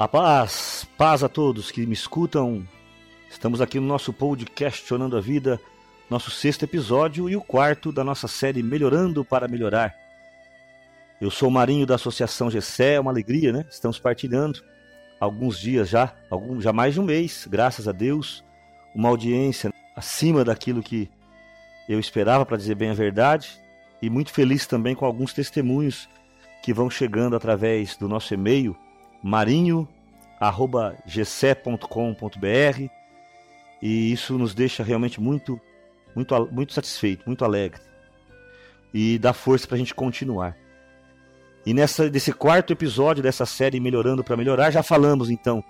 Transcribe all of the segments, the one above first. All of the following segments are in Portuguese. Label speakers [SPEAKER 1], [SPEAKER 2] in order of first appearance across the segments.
[SPEAKER 1] A paz, paz a todos que me escutam. Estamos aqui no nosso podcast Questionando a Vida, nosso sexto episódio e o quarto da nossa série Melhorando para Melhorar. Eu sou o Marinho da Associação Gessé, é uma alegria, né? Estamos partilhando alguns dias já, algum, já mais de um mês, graças a Deus, uma audiência acima daquilo que eu esperava, para dizer bem a verdade, e muito feliz também com alguns testemunhos que vão chegando através do nosso e-mail marinho@gc.com.br e isso nos deixa realmente muito muito muito satisfeito, muito alegre e dá força para a gente continuar. E nessa desse quarto episódio dessa série Melhorando para Melhorar, já falamos então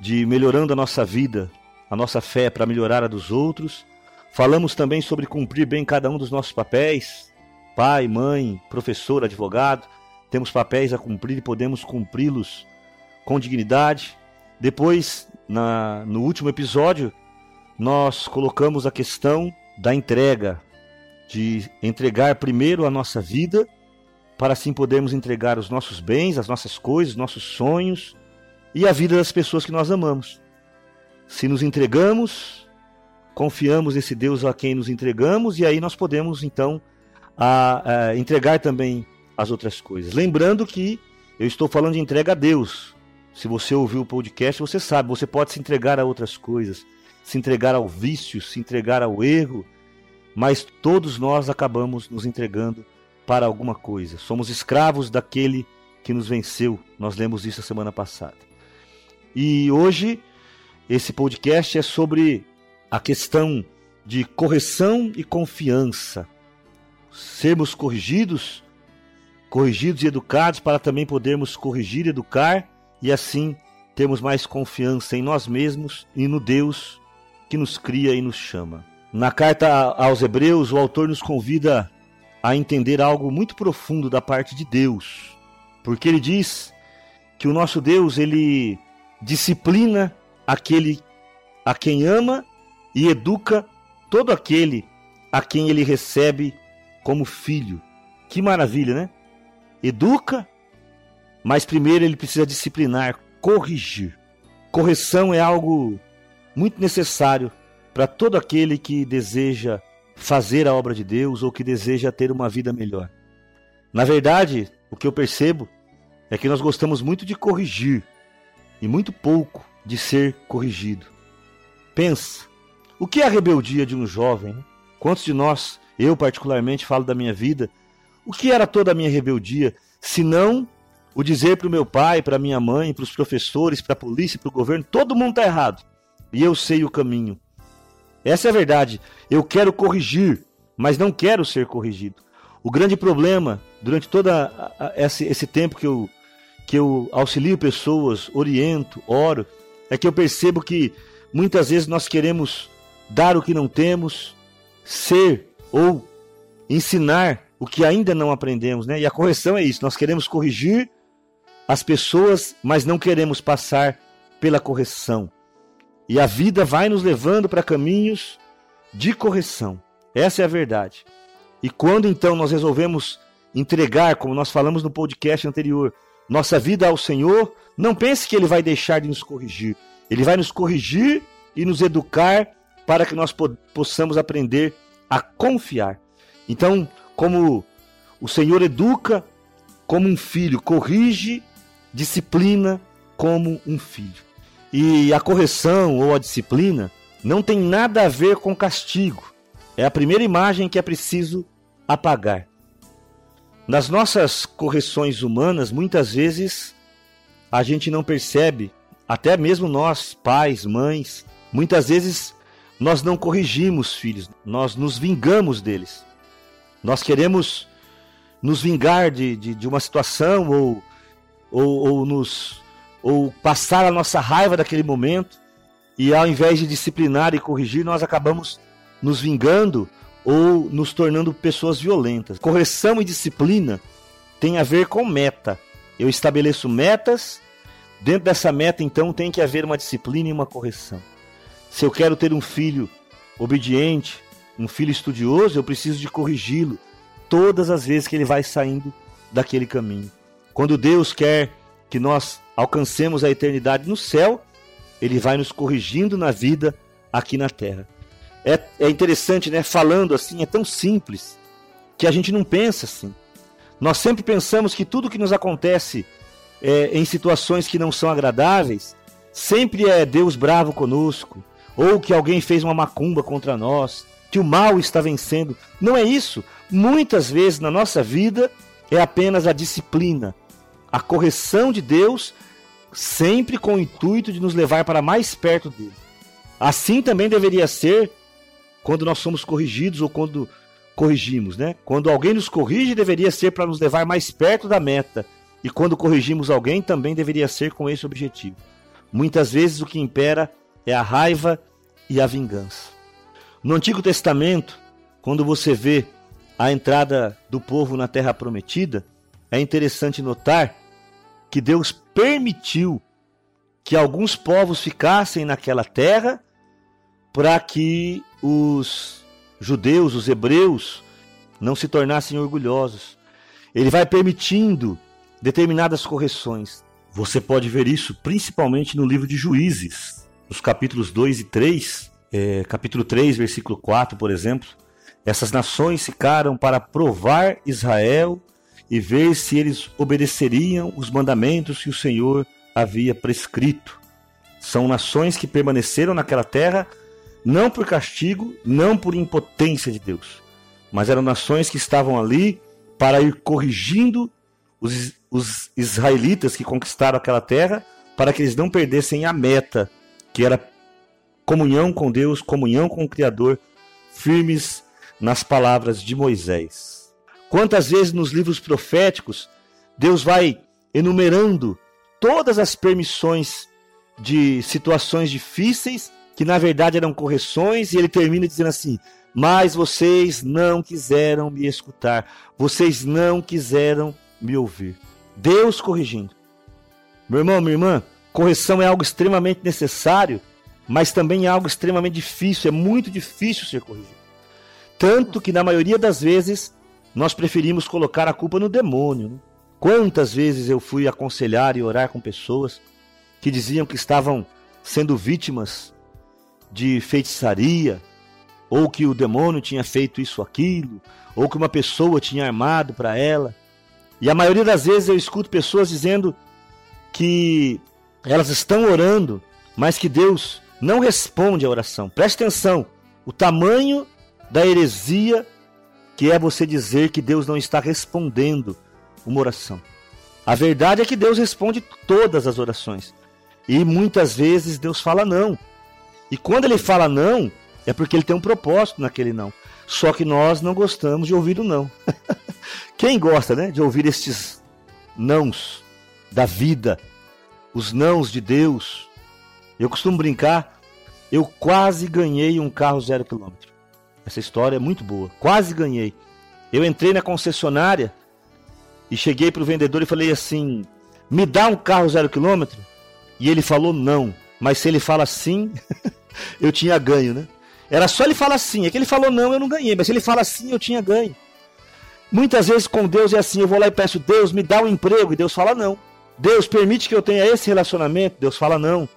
[SPEAKER 1] de melhorando a nossa vida, a nossa fé para melhorar a dos outros. Falamos também sobre cumprir bem cada um dos nossos papéis, pai, mãe, professor, advogado. Temos papéis a cumprir e podemos cumpri-los com dignidade. Depois, na, no último episódio, nós colocamos a questão da entrega, de entregar primeiro a nossa vida para assim podermos entregar os nossos bens, as nossas coisas, nossos sonhos e a vida das pessoas que nós amamos. Se nos entregamos, confiamos nesse Deus a quem nos entregamos e aí nós podemos então a, a entregar também as outras coisas. Lembrando que eu estou falando de entrega a Deus. Se você ouviu o podcast, você sabe, você pode se entregar a outras coisas, se entregar ao vício, se entregar ao erro, mas todos nós acabamos nos entregando para alguma coisa. Somos escravos daquele que nos venceu. Nós lemos isso a semana passada. E hoje esse podcast é sobre a questão de correção e confiança. Sermos corrigidos, corrigidos e educados para também podermos corrigir e educar e assim termos mais confiança em nós mesmos e no Deus que nos cria e nos chama. Na carta aos Hebreus, o autor nos convida a entender algo muito profundo da parte de Deus, porque ele diz que o nosso Deus ele disciplina aquele a quem ama e educa todo aquele a quem ele recebe como filho. Que maravilha, né? Educa, mas primeiro ele precisa disciplinar, corrigir. Correção é algo muito necessário para todo aquele que deseja fazer a obra de Deus ou que deseja ter uma vida melhor. Na verdade, o que eu percebo é que nós gostamos muito de corrigir e muito pouco de ser corrigido. Pensa, o que é a rebeldia de um jovem? Né? Quantos de nós, eu particularmente falo da minha vida, o que era toda a minha rebeldia, se não o dizer para o meu pai, para minha mãe, para os professores, para a polícia, para o governo, todo mundo está errado e eu sei o caminho. Essa é a verdade. Eu quero corrigir, mas não quero ser corrigido. O grande problema, durante todo esse, esse tempo que eu, que eu auxilio pessoas, oriento, oro, é que eu percebo que muitas vezes nós queremos dar o que não temos, ser ou ensinar o que ainda não aprendemos, né? E a correção é isso, nós queremos corrigir as pessoas, mas não queremos passar pela correção. E a vida vai nos levando para caminhos de correção. Essa é a verdade. E quando então nós resolvemos entregar, como nós falamos no podcast anterior, nossa vida ao Senhor, não pense que Ele vai deixar de nos corrigir. Ele vai nos corrigir e nos educar para que nós possamos aprender a confiar. Então, como o Senhor educa como um filho, corrige, disciplina como um filho. E a correção ou a disciplina não tem nada a ver com castigo. É a primeira imagem que é preciso apagar. Nas nossas correções humanas, muitas vezes a gente não percebe, até mesmo nós, pais, mães, muitas vezes nós não corrigimos filhos, nós nos vingamos deles. Nós queremos nos vingar de, de, de uma situação ou, ou, ou nos ou passar a nossa raiva daquele momento, e ao invés de disciplinar e corrigir, nós acabamos nos vingando ou nos tornando pessoas violentas. Correção e disciplina tem a ver com meta. Eu estabeleço metas, dentro dessa meta então tem que haver uma disciplina e uma correção. Se eu quero ter um filho obediente, um filho estudioso, eu preciso de corrigi-lo todas as vezes que ele vai saindo daquele caminho. Quando Deus quer que nós alcancemos a eternidade no céu, ele vai nos corrigindo na vida aqui na terra. É, é interessante, né? Falando assim, é tão simples que a gente não pensa assim. Nós sempre pensamos que tudo que nos acontece é, em situações que não são agradáveis sempre é Deus bravo conosco, ou que alguém fez uma macumba contra nós, que o mal está vencendo. Não é isso. Muitas vezes na nossa vida é apenas a disciplina, a correção de Deus, sempre com o intuito de nos levar para mais perto dele. Assim também deveria ser quando nós somos corrigidos ou quando corrigimos, né? Quando alguém nos corrige, deveria ser para nos levar mais perto da meta. E quando corrigimos alguém, também deveria ser com esse objetivo. Muitas vezes o que impera é a raiva e a vingança. No Antigo Testamento, quando você vê a entrada do povo na terra prometida, é interessante notar que Deus permitiu que alguns povos ficassem naquela terra para que os judeus, os hebreus, não se tornassem orgulhosos. Ele vai permitindo determinadas correções. Você pode ver isso principalmente no livro de Juízes, nos capítulos 2 e 3, é, capítulo 3, versículo 4, por exemplo. Essas nações ficaram para provar Israel e ver se eles obedeceriam os mandamentos que o Senhor havia prescrito. São nações que permaneceram naquela terra não por castigo, não por impotência de Deus, mas eram nações que estavam ali para ir corrigindo os, os israelitas que conquistaram aquela terra, para que eles não perdessem a meta, que era comunhão com Deus, comunhão com o Criador, firmes nas palavras de Moisés. Quantas vezes nos livros proféticos Deus vai enumerando todas as permissões de situações difíceis que na verdade eram correções, e ele termina dizendo assim: Mas vocês não quiseram me escutar, vocês não quiseram me ouvir. Deus corrigindo. Meu irmão, minha irmã, correção é algo extremamente necessário, mas também é algo extremamente difícil, é muito difícil ser corrigido. Tanto que na maioria das vezes nós preferimos colocar a culpa no demônio. Né? Quantas vezes eu fui aconselhar e orar com pessoas que diziam que estavam sendo vítimas de feitiçaria, ou que o demônio tinha feito isso aquilo, ou que uma pessoa tinha armado para ela. E a maioria das vezes eu escuto pessoas dizendo que elas estão orando, mas que Deus não responde a oração. Preste atenção, o tamanho da heresia que é você dizer que Deus não está respondendo uma oração. A verdade é que Deus responde todas as orações. E muitas vezes Deus fala não. E quando ele fala não, é porque ele tem um propósito naquele não. Só que nós não gostamos de ouvir o não. Quem gosta, né, de ouvir estes nãos da vida, os nãos de Deus? Eu costumo brincar, eu quase ganhei um carro zero quilômetro. Essa história é muito boa. Quase ganhei. Eu entrei na concessionária e cheguei para o vendedor e falei assim: me dá um carro zero quilômetro? E ele falou não. Mas se ele fala sim, eu tinha ganho, né? Era só ele falar sim. É que ele falou não, eu não ganhei. Mas se ele fala sim, eu tinha ganho. Muitas vezes com Deus é assim: eu vou lá e peço, Deus, me dá um emprego. E Deus fala não. Deus permite que eu tenha esse relacionamento. Deus fala não.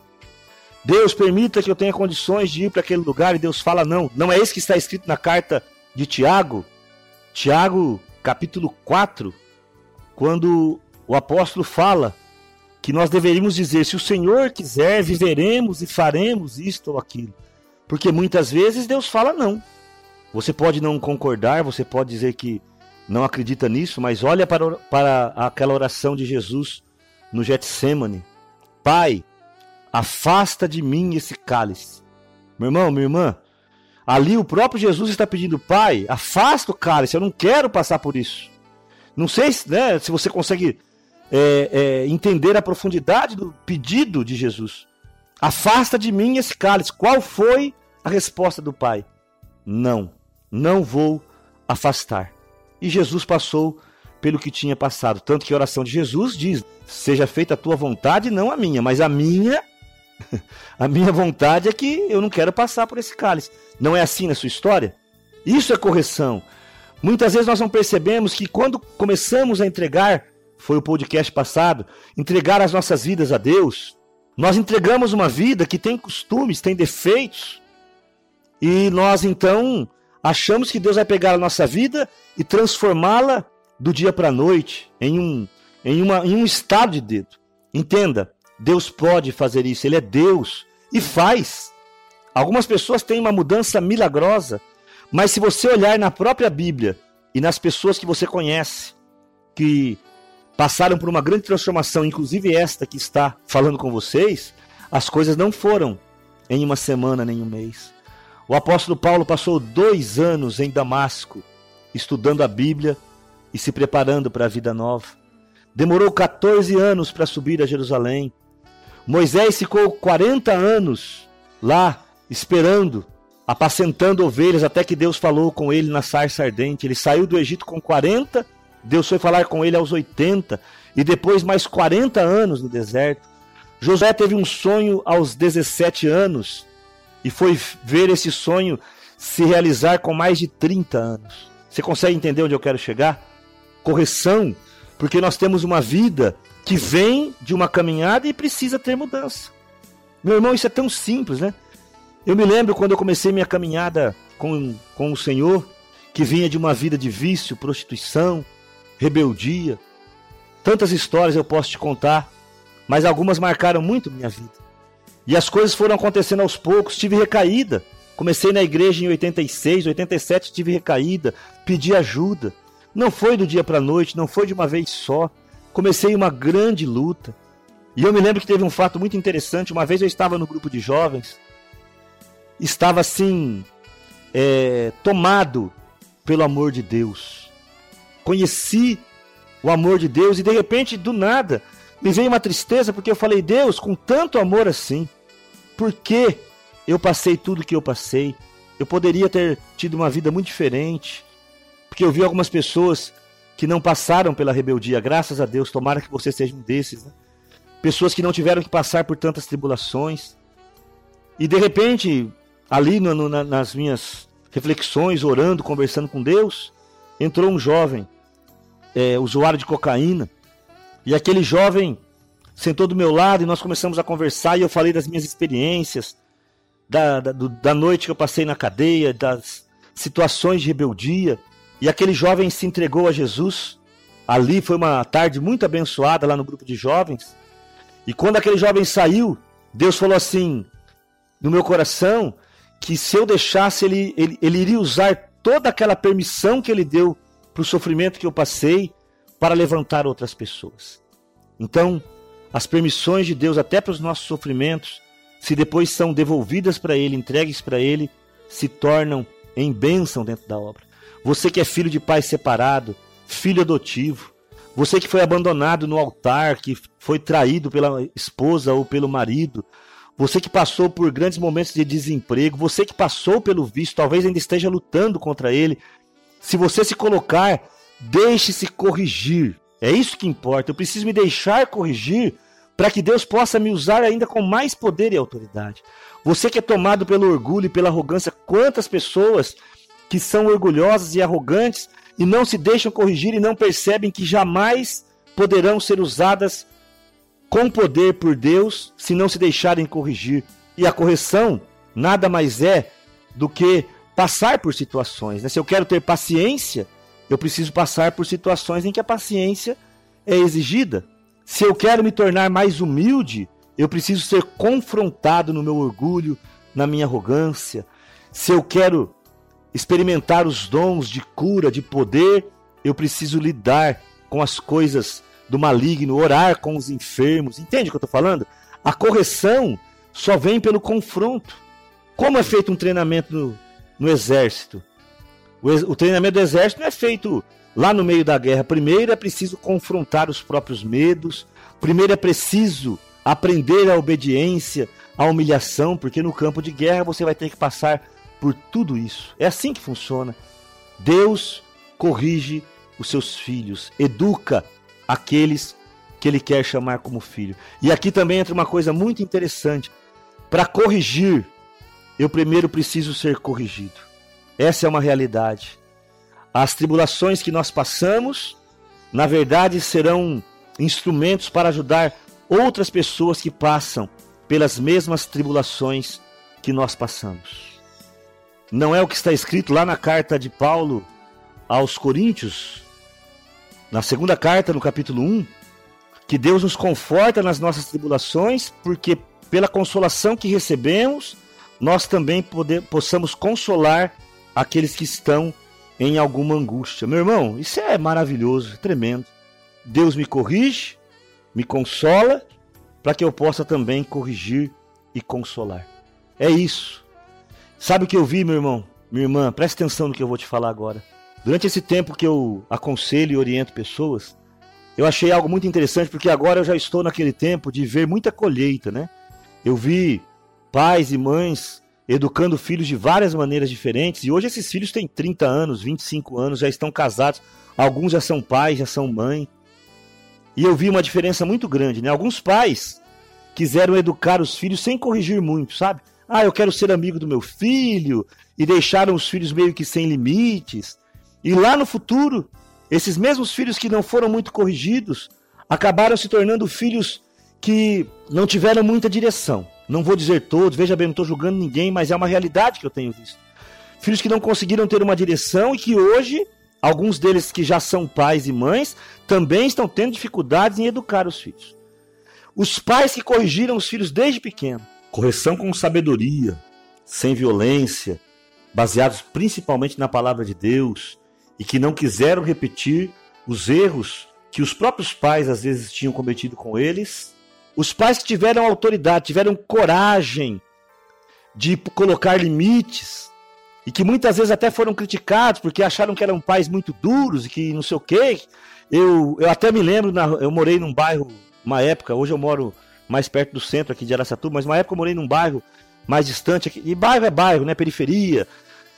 [SPEAKER 1] Deus permita que eu tenha condições de ir para aquele lugar. E Deus fala não. Não é isso que está escrito na carta de Tiago? Tiago, capítulo 4, quando o apóstolo fala que nós deveríamos dizer: se o Senhor quiser, viveremos e faremos isto ou aquilo. Porque muitas vezes Deus fala não. Você pode não concordar, você pode dizer que não acredita nisso, mas olha para, para aquela oração de Jesus no Getsemane. Pai, afasta de mim esse cálice. Meu irmão, minha irmã, ali o próprio Jesus está pedindo, Pai, afasta o cálice, eu não quero passar por isso. Não sei né, se você consegue é, é, entender a profundidade do pedido de Jesus. Afasta de mim esse cálice. Qual foi a resposta do Pai? Não, não vou afastar. E Jesus passou pelo que tinha passado. Tanto que a oração de Jesus diz: Seja feita a tua vontade, não a minha, mas a minha. A minha vontade é que eu não quero passar por esse cálice. Não é assim na sua história? Isso é correção. Muitas vezes nós não percebemos que quando começamos a entregar foi o podcast passado, entregar as nossas vidas a Deus, nós entregamos uma vida que tem costumes, tem defeitos, e nós então achamos que Deus vai pegar a nossa vida e transformá-la do dia para a noite em um, em, uma, em um estado de dedo. Entenda, Deus pode fazer isso, Ele é Deus e faz. Algumas pessoas têm uma mudança milagrosa, mas se você olhar na própria Bíblia e nas pessoas que você conhece, que passaram por uma grande transformação, inclusive esta que está falando com vocês, as coisas não foram em uma semana nem um mês. O apóstolo Paulo passou dois anos em Damasco, estudando a Bíblia e se preparando para a vida nova. Demorou 14 anos para subir a Jerusalém. Moisés ficou 40 anos lá, esperando, apacentando ovelhas, até que Deus falou com ele na sarça ardente. Ele saiu do Egito com 40, Deus foi falar com ele aos 80, e depois mais 40 anos no deserto. José teve um sonho aos 17 anos, e foi ver esse sonho se realizar com mais de 30 anos. Você consegue entender onde eu quero chegar? Correção, porque nós temos uma vida que vem de uma caminhada e precisa ter mudança. Meu irmão, isso é tão simples, né? Eu me lembro quando eu comecei minha caminhada com, com o Senhor, que vinha de uma vida de vício, prostituição, rebeldia. Tantas histórias eu posso te contar, mas algumas marcaram muito minha vida. E as coisas foram acontecendo aos poucos, tive recaída. Comecei na igreja em 86, 87 tive recaída, pedi ajuda. Não foi do dia para a noite, não foi de uma vez só. Comecei uma grande luta. E eu me lembro que teve um fato muito interessante. Uma vez eu estava no grupo de jovens, estava assim, é, tomado pelo amor de Deus. Conheci o amor de Deus e de repente, do nada, me veio uma tristeza porque eu falei, Deus, com tanto amor assim, por que eu passei tudo que eu passei? Eu poderia ter tido uma vida muito diferente. Porque eu vi algumas pessoas que não passaram pela rebeldia. Graças a Deus, tomara que você seja um desses. Né? Pessoas que não tiveram que passar por tantas tribulações. E de repente, ali no, no, nas minhas reflexões, orando, conversando com Deus, entrou um jovem, é, usuário de cocaína. E aquele jovem sentou do meu lado e nós começamos a conversar e eu falei das minhas experiências, da, da, do, da noite que eu passei na cadeia, das situações de rebeldia. E aquele jovem se entregou a Jesus. Ali foi uma tarde muito abençoada lá no grupo de jovens. E quando aquele jovem saiu, Deus falou assim no meu coração que se eu deixasse, ele, ele, ele iria usar toda aquela permissão que ele deu para o sofrimento que eu passei para levantar outras pessoas. Então, as permissões de Deus até para os nossos sofrimentos, se depois são devolvidas para Ele, entregues para Ele, se tornam em bênção dentro da obra. Você que é filho de pai separado, filho adotivo, você que foi abandonado no altar, que foi traído pela esposa ou pelo marido, você que passou por grandes momentos de desemprego, você que passou pelo vício, talvez ainda esteja lutando contra ele. Se você se colocar, deixe-se corrigir. É isso que importa. Eu preciso me deixar corrigir para que Deus possa me usar ainda com mais poder e autoridade. Você que é tomado pelo orgulho e pela arrogância, quantas pessoas que são orgulhosas e arrogantes e não se deixam corrigir e não percebem que jamais poderão ser usadas com poder por Deus se não se deixarem corrigir. E a correção nada mais é do que passar por situações. Né? Se eu quero ter paciência, eu preciso passar por situações em que a paciência é exigida. Se eu quero me tornar mais humilde, eu preciso ser confrontado no meu orgulho, na minha arrogância. Se eu quero experimentar os dons de cura, de poder, eu preciso lidar com as coisas do maligno, orar com os enfermos. Entende o que eu estou falando? A correção só vem pelo confronto. Como é feito um treinamento no, no exército? O, o treinamento do exército não é feito lá no meio da guerra. Primeiro é preciso confrontar os próprios medos. Primeiro é preciso aprender a obediência, a humilhação, porque no campo de guerra você vai ter que passar por tudo isso. É assim que funciona. Deus corrige os seus filhos, educa aqueles que ele quer chamar como filho. E aqui também entra uma coisa muito interessante. Para corrigir, eu primeiro preciso ser corrigido. Essa é uma realidade. As tribulações que nós passamos na verdade serão instrumentos para ajudar outras pessoas que passam pelas mesmas tribulações que nós passamos. Não é o que está escrito lá na carta de Paulo aos Coríntios, na segunda carta, no capítulo 1, que Deus nos conforta nas nossas tribulações, porque pela consolação que recebemos, nós também poder, possamos consolar aqueles que estão em alguma angústia. Meu irmão, isso é maravilhoso, é tremendo. Deus me corrige, me consola, para que eu possa também corrigir e consolar. É isso. Sabe o que eu vi, meu irmão? Minha irmã, preste atenção no que eu vou te falar agora. Durante esse tempo que eu aconselho e oriento pessoas, eu achei algo muito interessante, porque agora eu já estou naquele tempo de ver muita colheita, né? Eu vi pais e mães educando filhos de várias maneiras diferentes, e hoje esses filhos têm 30 anos, 25 anos, já estão casados, alguns já são pais, já são mãe. E eu vi uma diferença muito grande, né? Alguns pais quiseram educar os filhos sem corrigir muito, sabe? Ah, eu quero ser amigo do meu filho, e deixaram os filhos meio que sem limites. E lá no futuro, esses mesmos filhos que não foram muito corrigidos acabaram se tornando filhos que não tiveram muita direção. Não vou dizer todos, veja bem, não estou julgando ninguém, mas é uma realidade que eu tenho visto. Filhos que não conseguiram ter uma direção e que hoje, alguns deles que já são pais e mães, também estão tendo dificuldades em educar os filhos. Os pais que corrigiram os filhos desde pequeno, correção com sabedoria, sem violência, baseados principalmente na palavra de Deus, e que não quiseram repetir os erros que os próprios pais às vezes tinham cometido com eles. Os pais que tiveram autoridade, tiveram coragem de colocar limites e que muitas vezes até foram criticados porque acharam que eram pais muito duros e que não sei o quê. Eu, eu até me lembro, na, eu morei num bairro, uma época, hoje eu moro mais perto do centro aqui de Aracatuba, mas uma época eu morei num bairro mais distante aqui, e bairro é bairro, né, periferia,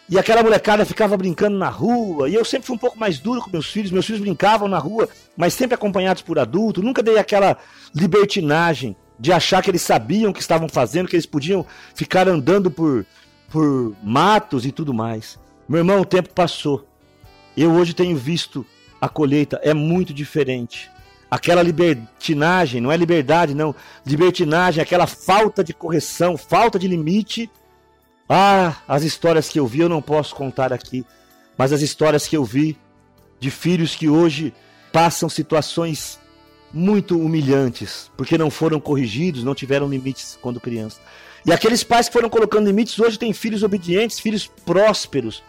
[SPEAKER 1] e aquela molecada ficava brincando na rua. E eu sempre fui um pouco mais duro com meus filhos. Meus filhos brincavam na rua, mas sempre acompanhados por adultos. Nunca dei aquela libertinagem de achar que eles sabiam o que estavam fazendo, que eles podiam ficar andando por, por matos e tudo mais. Meu irmão, o tempo passou. Eu hoje tenho visto a colheita é muito diferente. Aquela libertinagem, não é liberdade, não. Libertinagem, aquela falta de correção, falta de limite ah, as histórias que eu vi eu não posso contar aqui, mas as histórias que eu vi de filhos que hoje passam situações muito humilhantes, porque não foram corrigidos, não tiveram limites quando crianças. E aqueles pais que foram colocando limites hoje têm filhos obedientes, filhos prósperos,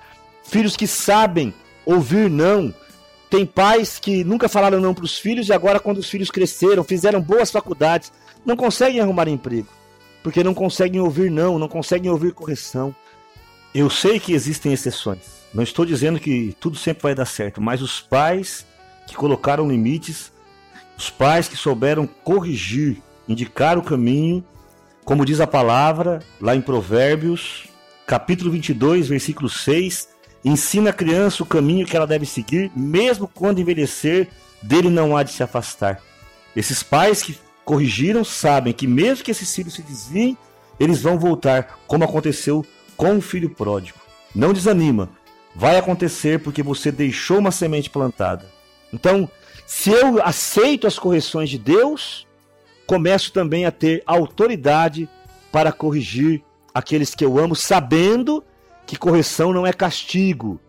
[SPEAKER 1] filhos que sabem ouvir não. Tem pais que nunca falaram não para os filhos e agora, quando os filhos cresceram, fizeram boas faculdades, não conseguem arrumar emprego porque não conseguem ouvir não, não conseguem ouvir correção. Eu sei que existem exceções. Não estou dizendo que tudo sempre vai dar certo, mas os pais que colocaram limites, os pais que souberam corrigir, indicar o caminho, como diz a palavra lá em Provérbios, capítulo 22, versículo 6, ensina a criança o caminho que ela deve seguir, mesmo quando envelhecer, dele não há de se afastar. Esses pais que corrigiram sabem que mesmo que esses filhos se desviem, eles vão voltar, como aconteceu com o filho pródigo. Não desanima, vai acontecer porque você deixou uma semente plantada. Então, se eu aceito as correções de Deus, começo também a ter autoridade para corrigir aqueles que eu amo, sabendo que correção não é castigo,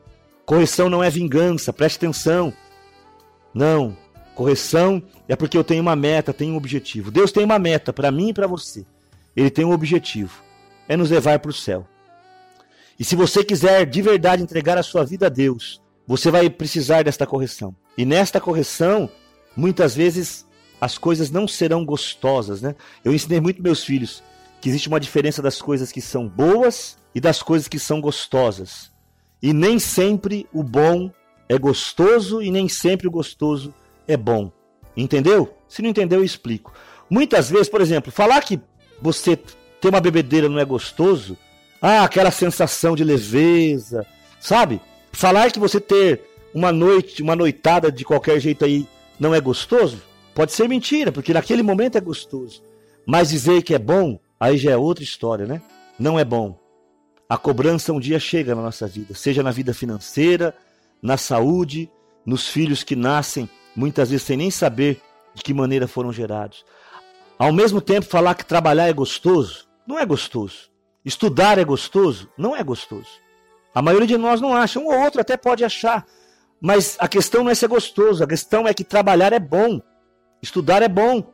[SPEAKER 1] correção não é vingança, preste atenção. Não, Correção é porque eu tenho uma meta, tenho um objetivo. Deus tem uma meta para mim e para você. Ele tem um objetivo: é nos levar para o céu. E se você quiser de verdade entregar a sua vida a Deus, você vai precisar desta correção. E nesta correção, muitas vezes as coisas não serão gostosas, né? Eu ensinei muito meus filhos que existe uma diferença das coisas que são boas e das coisas que são gostosas. E nem sempre o bom é gostoso e nem sempre o gostoso é bom. Entendeu? Se não entendeu, eu explico. Muitas vezes, por exemplo, falar que você ter uma bebedeira não é gostoso, ah, aquela sensação de leveza, sabe? Falar que você ter uma noite, uma noitada de qualquer jeito aí não é gostoso, pode ser mentira, porque naquele momento é gostoso. Mas dizer que é bom, aí já é outra história, né? Não é bom. A cobrança um dia chega na nossa vida, seja na vida financeira, na saúde, nos filhos que nascem muitas vezes sem nem saber de que maneira foram gerados. Ao mesmo tempo, falar que trabalhar é gostoso, não é gostoso. Estudar é gostoso, não é gostoso. A maioria de nós não acha, um ou outro até pode achar, mas a questão não é ser gostoso, a questão é que trabalhar é bom, estudar é bom,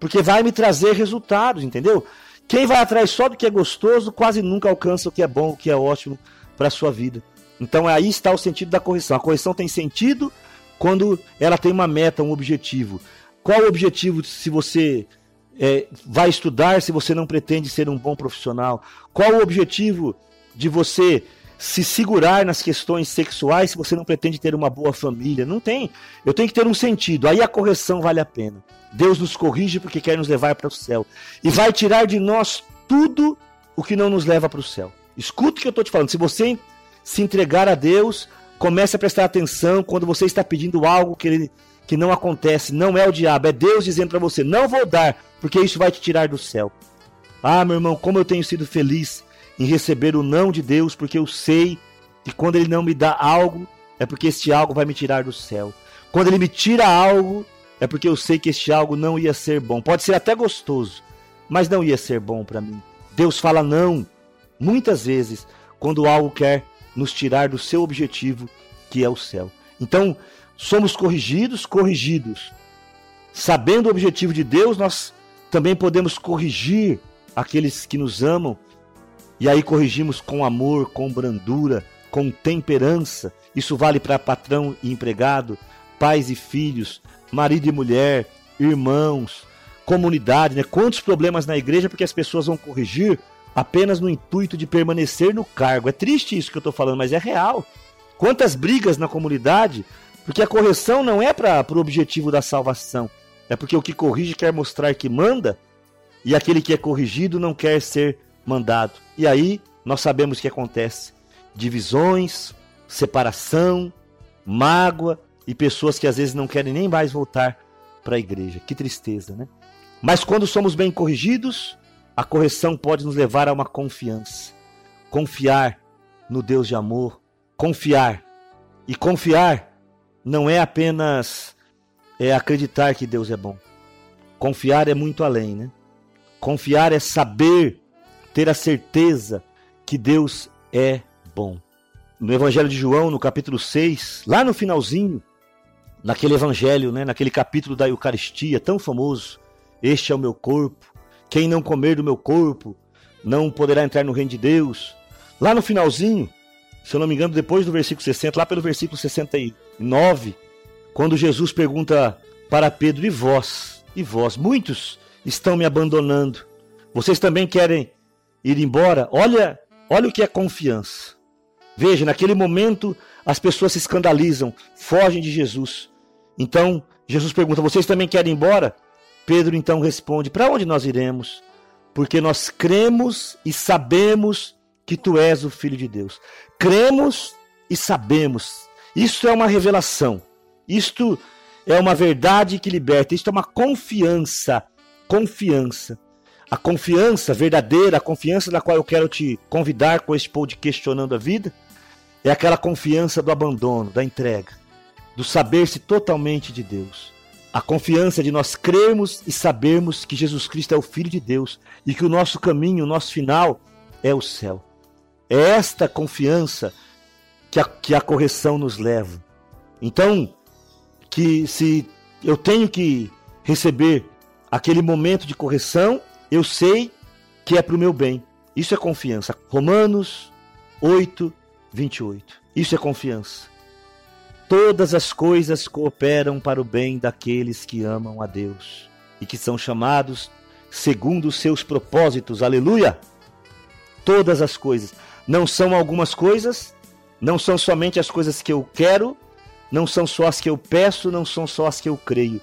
[SPEAKER 1] porque vai me trazer resultados, entendeu? Quem vai atrás só do que é gostoso quase nunca alcança o que é bom, o que é ótimo para a sua vida. Então aí está o sentido da correção. A correção tem sentido quando ela tem uma meta, um objetivo. Qual o objetivo se você é, vai estudar, se você não pretende ser um bom profissional? Qual o objetivo de você se segurar nas questões sexuais se você não pretende ter uma boa família? Não tem. Eu tenho que ter um sentido. Aí a correção vale a pena. Deus nos corrige porque quer nos levar para o céu. E vai tirar de nós tudo o que não nos leva para o céu. Escuta o que eu estou te falando. Se você se entregar a Deus, comece a prestar atenção quando você está pedindo algo que, ele, que não acontece. Não é o diabo, é Deus dizendo para você: não vou dar, porque isso vai te tirar do céu. Ah, meu irmão, como eu tenho sido feliz em receber o não de Deus, porque eu sei que quando Ele não me dá algo, é porque este algo vai me tirar do céu. Quando Ele me tira algo, é porque eu sei que este algo não ia ser bom. Pode ser até gostoso, mas não ia ser bom para mim. Deus fala não muitas vezes quando algo quer nos tirar do seu objetivo, que é o céu. Então, somos corrigidos, corrigidos. Sabendo o objetivo de Deus, nós também podemos corrigir aqueles que nos amam. E aí corrigimos com amor, com brandura, com temperança. Isso vale para patrão e empregado, pais e filhos, marido e mulher, irmãos, comunidade, né? Quantos problemas na igreja porque as pessoas vão corrigir apenas no intuito de permanecer no cargo. É triste isso que eu estou falando, mas é real. Quantas brigas na comunidade, porque a correção não é para o objetivo da salvação, é porque o que corrige quer mostrar que manda e aquele que é corrigido não quer ser mandado. E aí nós sabemos o que acontece: divisões, separação, mágoa, e pessoas que às vezes não querem nem mais voltar para a igreja. Que tristeza, né? Mas quando somos bem corrigidos, a correção pode nos levar a uma confiança. Confiar no Deus de amor, confiar. E confiar não é apenas é acreditar que Deus é bom. Confiar é muito além, né? Confiar é saber, ter a certeza que Deus é bom. No Evangelho de João, no capítulo 6, lá no finalzinho, naquele evangelho, né, naquele capítulo da Eucaristia tão famoso. Este é o meu corpo. Quem não comer do meu corpo não poderá entrar no reino de Deus. Lá no finalzinho, se eu não me engano, depois do versículo 60, lá pelo versículo 69, quando Jesus pergunta para Pedro: E vós? E vós? Muitos estão me abandonando. Vocês também querem ir embora? Olha, olha o que é confiança. Veja, naquele momento as pessoas se escandalizam, fogem de Jesus. Então, Jesus pergunta: Vocês também querem ir embora? Pedro então responde: Para onde nós iremos? Porque nós cremos e sabemos que tu és o Filho de Deus. Cremos e sabemos. Isto é uma revelação. Isto é uma verdade que liberta. Isto é uma confiança. Confiança. A confiança verdadeira, a confiança da qual eu quero te convidar com este podcast questionando a vida é aquela confiança do abandono, da entrega, do saber-se totalmente de Deus. A confiança de nós crermos e sabermos que Jesus Cristo é o Filho de Deus e que o nosso caminho, o nosso final é o céu. É esta confiança que a, que a correção nos leva. Então, que se eu tenho que receber aquele momento de correção, eu sei que é para o meu bem. Isso é confiança. Romanos 8, 28. Isso é confiança. Todas as coisas cooperam para o bem daqueles que amam a Deus e que são chamados segundo os seus propósitos. Aleluia! Todas as coisas. Não são algumas coisas, não são somente as coisas que eu quero, não são só as que eu peço, não são só as que eu creio.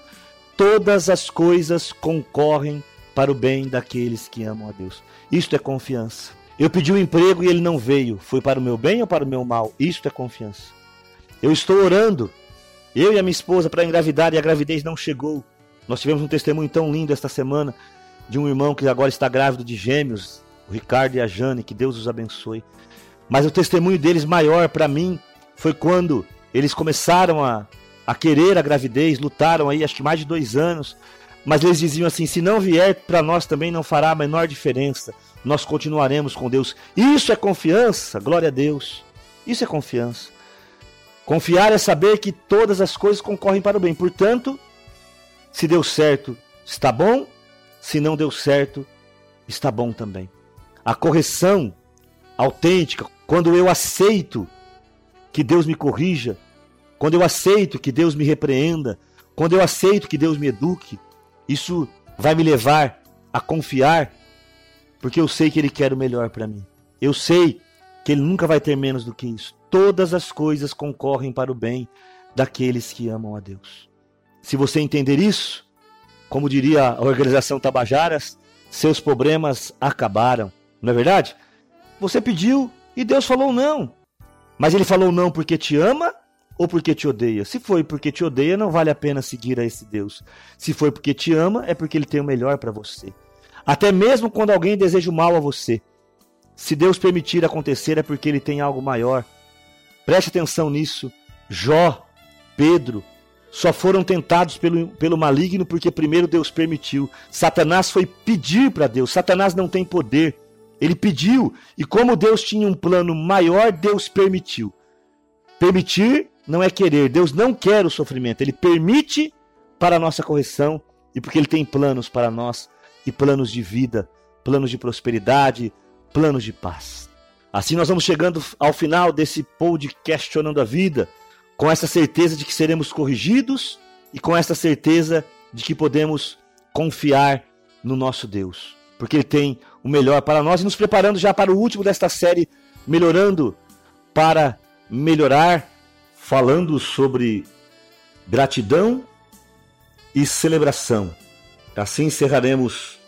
[SPEAKER 1] Todas as coisas concorrem para o bem daqueles que amam a Deus. Isto é confiança. Eu pedi um emprego e ele não veio. Foi para o meu bem ou para o meu mal? Isto é confiança. Eu estou orando, eu e a minha esposa, para engravidar e a gravidez não chegou. Nós tivemos um testemunho tão lindo esta semana de um irmão que agora está grávido de gêmeos, o Ricardo e a Jane, que Deus os abençoe. Mas o testemunho deles maior para mim foi quando eles começaram a, a querer a gravidez, lutaram aí acho que mais de dois anos, mas eles diziam assim: se não vier para nós também não fará a menor diferença, nós continuaremos com Deus. Isso é confiança, glória a Deus. Isso é confiança. Confiar é saber que todas as coisas concorrem para o bem. Portanto, se deu certo, está bom. Se não deu certo, está bom também. A correção autêntica, quando eu aceito que Deus me corrija, quando eu aceito que Deus me repreenda, quando eu aceito que Deus me eduque, isso vai me levar a confiar, porque eu sei que Ele quer o melhor para mim. Eu sei que Ele nunca vai ter menos do que isso. Todas as coisas concorrem para o bem daqueles que amam a Deus. Se você entender isso, como diria a organização Tabajaras, seus problemas acabaram. Não é verdade? Você pediu e Deus falou não. Mas ele falou não porque te ama ou porque te odeia? Se foi porque te odeia, não vale a pena seguir a esse Deus. Se foi porque te ama, é porque ele tem o melhor para você. Até mesmo quando alguém deseja o mal a você. Se Deus permitir acontecer, é porque ele tem algo maior. Preste atenção nisso. Jó, Pedro, só foram tentados pelo, pelo maligno porque primeiro Deus permitiu. Satanás foi pedir para Deus. Satanás não tem poder. Ele pediu, e como Deus tinha um plano maior, Deus permitiu. Permitir não é querer. Deus não quer o sofrimento. Ele permite para a nossa correção e porque Ele tem planos para nós e planos de vida, planos de prosperidade, planos de paz. Assim nós vamos chegando ao final desse podcast questionando a vida, com essa certeza de que seremos corrigidos e com essa certeza de que podemos confiar no nosso Deus porque Ele tem o melhor para nós e nos preparando já para o último desta série, melhorando para melhorar, falando sobre gratidão e celebração. Assim encerraremos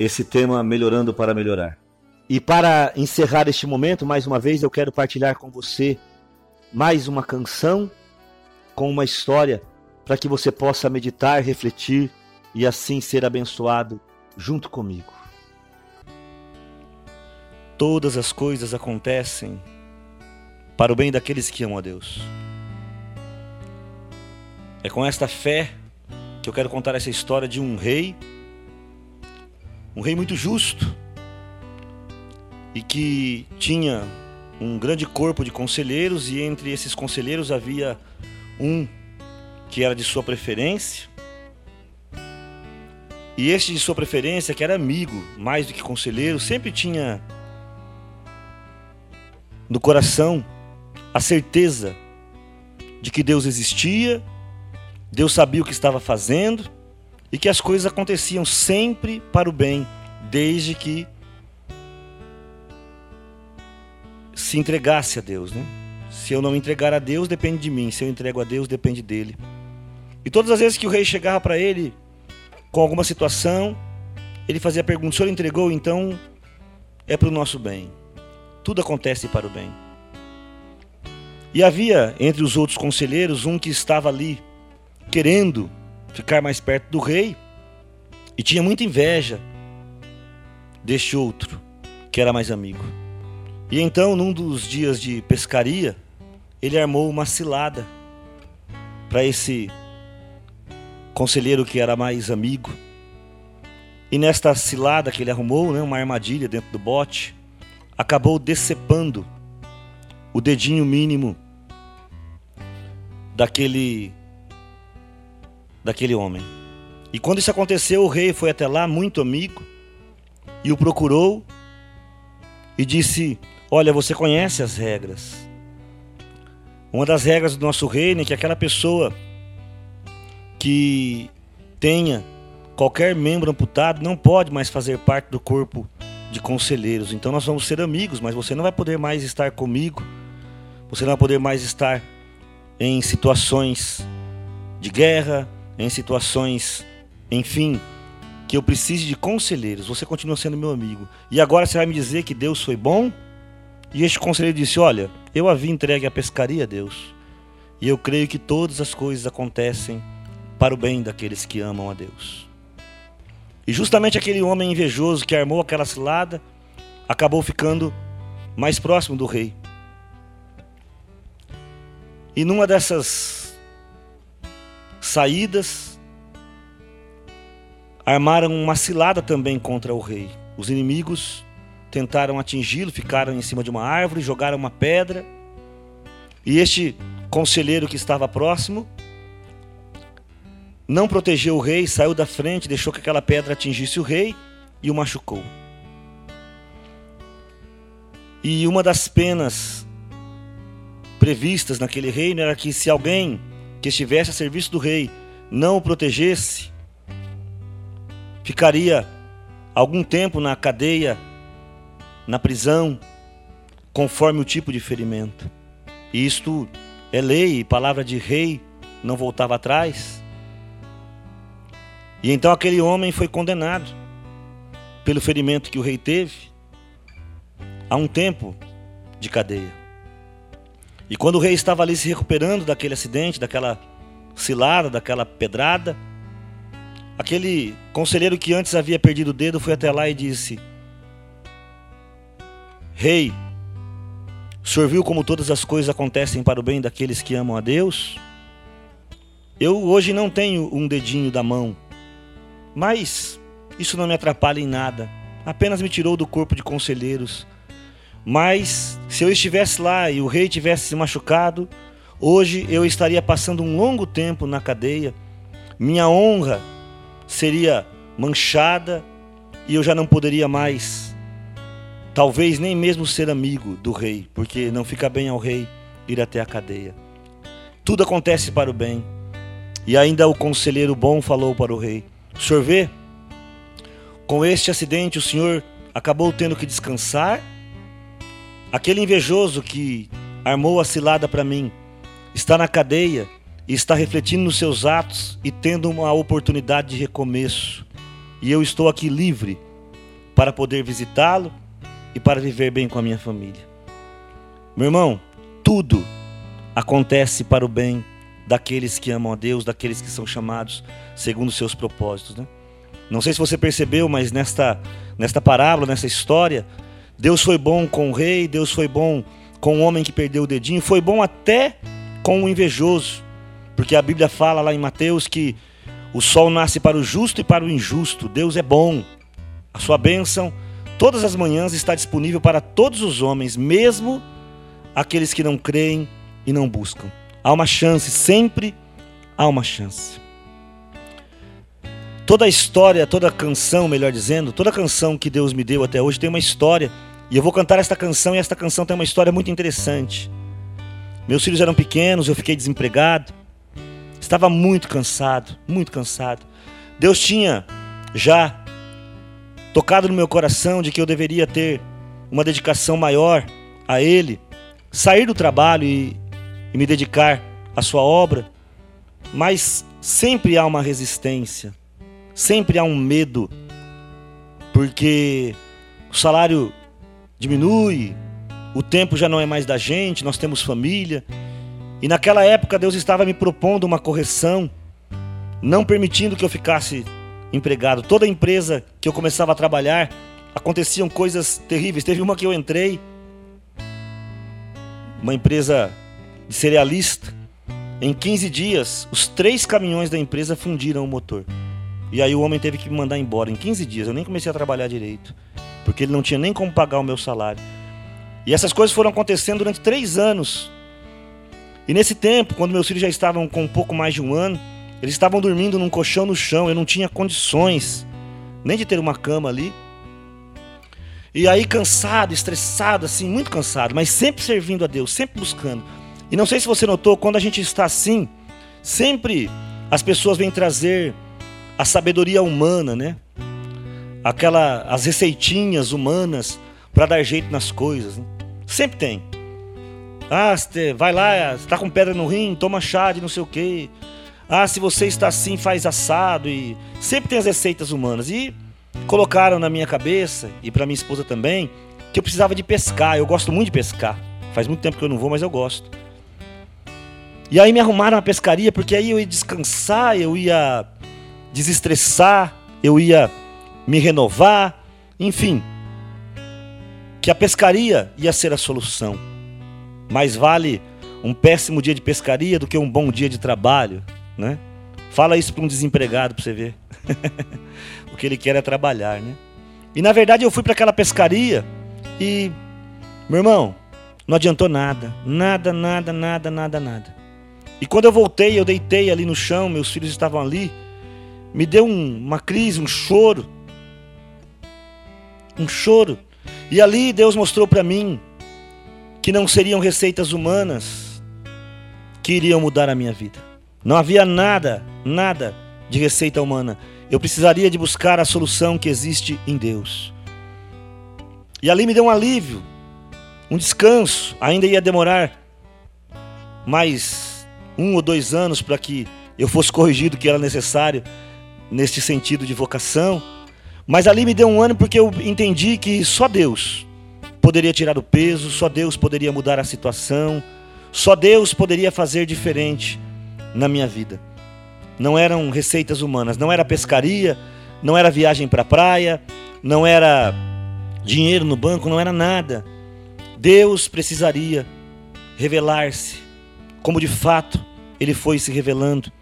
[SPEAKER 1] esse tema Melhorando para Melhorar. E para encerrar este momento, mais uma vez, eu quero partilhar com você mais uma canção com uma história para que você possa meditar, refletir e assim ser abençoado junto comigo. Todas as coisas acontecem para o bem daqueles que amam a Deus. É com esta fé que eu quero contar essa história de um rei, um rei muito justo e que tinha um grande corpo de conselheiros e entre esses conselheiros havia um que era de sua preferência e este de sua preferência, que era amigo mais do que conselheiro, sempre tinha no coração a certeza de que Deus existia, Deus sabia o que estava fazendo e que as coisas aconteciam sempre para o bem, desde que se entregasse a Deus, né? Se eu não me entregar a Deus, depende de mim. Se eu entrego a Deus, depende dele. E todas as vezes que o rei chegava para ele com alguma situação, ele fazia a pergunta: o senhor entregou? Então é para o nosso bem. Tudo acontece para o bem. E havia entre os outros conselheiros um que estava ali querendo ficar mais perto do rei e tinha muita inveja deste outro que era mais amigo. E então, num dos dias de pescaria, ele armou uma cilada para esse conselheiro que era mais amigo. E nesta cilada que ele arrumou, né, uma armadilha dentro do bote, acabou decepando o dedinho mínimo daquele daquele homem. E quando isso aconteceu, o rei foi até lá, muito amigo, e o procurou e disse: Olha, você conhece as regras. Uma das regras do nosso reino é que aquela pessoa que tenha qualquer membro amputado não pode mais fazer parte do corpo de conselheiros. Então nós vamos ser amigos, mas você não vai poder mais estar comigo. Você não vai poder mais estar em situações de guerra, em situações, enfim, que eu precise de conselheiros. Você continua sendo meu amigo. E agora você vai me dizer que Deus foi bom? E este conselheiro disse: Olha, eu havia entregue a pescaria a Deus. E eu creio que todas as coisas acontecem para o bem daqueles que amam a Deus. E justamente aquele homem invejoso que armou aquela cilada acabou ficando mais próximo do rei. E numa dessas saídas, armaram uma cilada também contra o rei. Os inimigos tentaram atingi-lo, ficaram em cima de uma árvore, jogaram uma pedra. E este conselheiro que estava próximo não protegeu o rei, saiu da frente, deixou que aquela pedra atingisse o rei e o machucou. E uma das penas previstas naquele reino era que se alguém que estivesse a serviço do rei não o protegesse, ficaria algum tempo na cadeia, na prisão, conforme o tipo de ferimento. E isto é lei, palavra de rei, não voltava atrás. E então aquele homem foi condenado pelo ferimento que o rei teve a um tempo de cadeia. E quando o rei estava ali se recuperando daquele acidente, daquela cilada, daquela pedrada, aquele conselheiro que antes havia perdido o dedo foi até lá e disse: Rei, o senhor viu como todas as coisas acontecem para o bem daqueles que amam a Deus? Eu hoje não tenho um dedinho da mão, mas isso não me atrapalha em nada. Apenas me tirou do corpo de conselheiros. Mas se eu estivesse lá e o rei tivesse se machucado, hoje eu estaria passando um longo tempo na cadeia. Minha honra seria manchada e eu já não poderia mais Talvez nem mesmo ser amigo do rei, porque não fica bem ao rei ir até a cadeia. Tudo acontece para o bem. E ainda o conselheiro bom falou para o rei: O senhor vê? Com este acidente, o senhor acabou tendo que descansar. Aquele invejoso que armou a cilada para mim está na cadeia e está refletindo nos seus atos e tendo uma oportunidade de recomeço. E eu estou aqui livre para poder visitá-lo e para viver bem com a minha família. Meu irmão, tudo acontece para o bem daqueles que amam a Deus, daqueles que são chamados segundo seus propósitos. Né? Não sei se você percebeu, mas nesta, nesta parábola, nessa história, Deus foi bom com o rei, Deus foi bom com o homem que perdeu o dedinho, foi bom até com o invejoso, porque a Bíblia fala lá em Mateus que o sol nasce para o justo e para o injusto. Deus é bom, a sua bênção todas as manhãs está disponível para todos os homens, mesmo aqueles que não creem e não buscam. Há uma chance, sempre há uma chance. Toda a história, toda canção, melhor dizendo, toda canção que Deus me deu até hoje tem uma história. E eu vou cantar esta canção e esta canção tem uma história muito interessante. Meus filhos eram pequenos, eu fiquei desempregado. Estava muito cansado, muito cansado. Deus tinha já tocado no meu coração de que eu deveria ter uma dedicação maior a Ele, sair do trabalho e, e me dedicar à Sua obra, mas sempre há uma resistência, sempre há um medo, porque o salário diminui, o tempo já não é mais da gente, nós temos família. E naquela época Deus estava me propondo uma correção, não permitindo que eu ficasse empregado. Toda empresa que eu começava a trabalhar, aconteciam coisas terríveis. Teve uma que eu entrei, uma empresa de cerealista. Em 15 dias, os três caminhões da empresa fundiram o motor. E aí o homem teve que me mandar embora em 15 dias. Eu nem comecei a trabalhar direito, porque ele não tinha nem como pagar o meu salário. E essas coisas foram acontecendo durante três anos. E nesse tempo, quando meus filhos já estavam com um pouco mais de um ano, eles estavam dormindo num colchão no chão, eu não tinha condições nem de ter uma cama ali. E aí cansado, estressado, assim, muito cansado, mas sempre servindo a Deus, sempre buscando. E não sei se você notou, quando a gente está assim, sempre as pessoas vêm trazer a sabedoria humana, né? Aquela as receitinhas humanas para dar jeito nas coisas. Né? Sempre tem. Ah, vai lá, está com pedra no rim, toma chá de não sei o quê. Ah, se você está assim, faz assado e sempre tem as receitas humanas. E colocaram na minha cabeça e para minha esposa também que eu precisava de pescar. Eu gosto muito de pescar. Faz muito tempo que eu não vou, mas eu gosto. E aí me arrumaram uma pescaria porque aí eu ia descansar, eu ia desestressar, eu ia me renovar, enfim. Que a pescaria ia ser a solução. Mais vale um péssimo dia de pescaria do que um bom dia de trabalho né? Fala isso para um desempregado para você ver. o que ele quer é trabalhar, né? E na verdade eu fui para aquela pescaria e, meu irmão, não adiantou nada. Nada, nada, nada, nada, nada. E quando eu voltei, eu deitei ali no chão, meus filhos estavam ali. Me deu um, uma crise, um choro. Um choro. E ali Deus mostrou para mim que não seriam receitas humanas que iriam mudar a minha vida. Não havia nada, nada de receita humana. Eu precisaria de buscar a solução que existe em Deus. E ali me deu um alívio, um descanso. Ainda ia demorar mais um ou dois anos para que eu fosse corrigido o que era necessário neste sentido de vocação. Mas ali me deu um ano porque eu entendi que só Deus poderia tirar o peso, só Deus poderia mudar a situação, só Deus poderia fazer diferente na minha vida. Não eram receitas humanas, não era pescaria, não era viagem para a praia, não era dinheiro no banco, não era nada. Deus precisaria revelar-se, como de fato ele foi se revelando,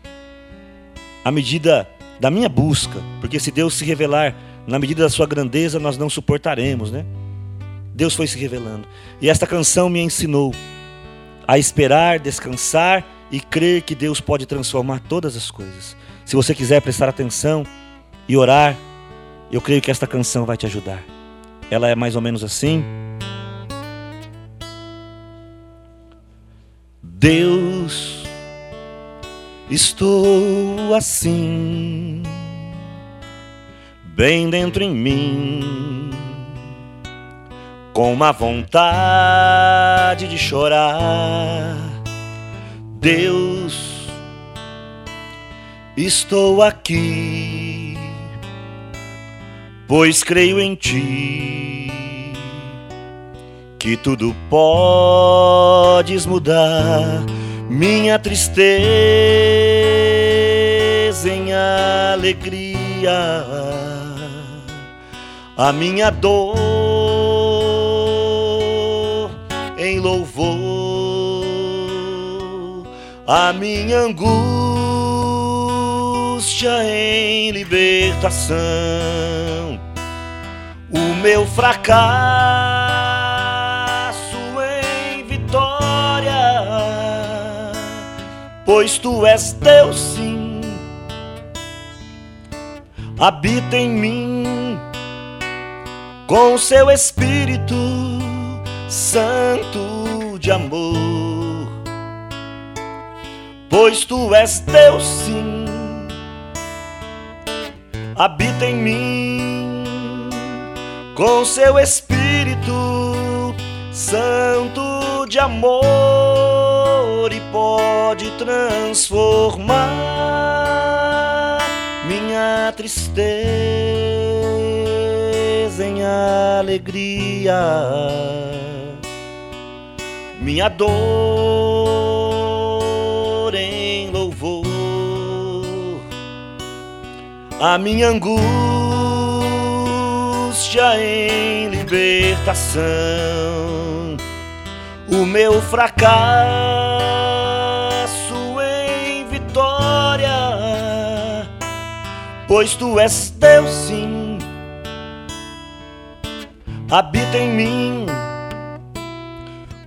[SPEAKER 1] à medida da minha busca, porque se Deus se revelar na medida da sua grandeza, nós não suportaremos, né? Deus foi se revelando. E esta canção me ensinou a esperar, descansar e crer que Deus pode transformar todas as coisas. Se você quiser prestar atenção e orar, eu creio que esta canção vai te ajudar. Ela é mais ou menos assim. Deus, estou assim bem dentro em mim, com uma vontade de chorar. Deus, estou aqui, pois creio em Ti, que tudo podes mudar minha tristeza em alegria a minha dor em louvor, a minha angústia em libertação, o meu fracasso pois tu és Deus sim, habita em mim com seu Espírito Santo de amor. Pois tu és Deus, sim, habita em mim com seu Espírito Santo de amor e pode transformar minha tristeza em alegria, minha dor em louvor, a minha angústia em libertação, o meu fracasso pois tu és Deus sim. Habita em mim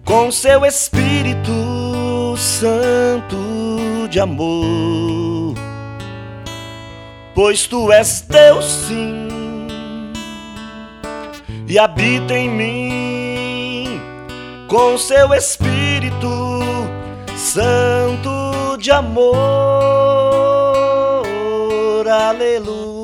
[SPEAKER 1] com seu Espírito Santo de amor, pois tu és Deus sim. E habita em mim com seu Espírito Santo de amor, aleluia.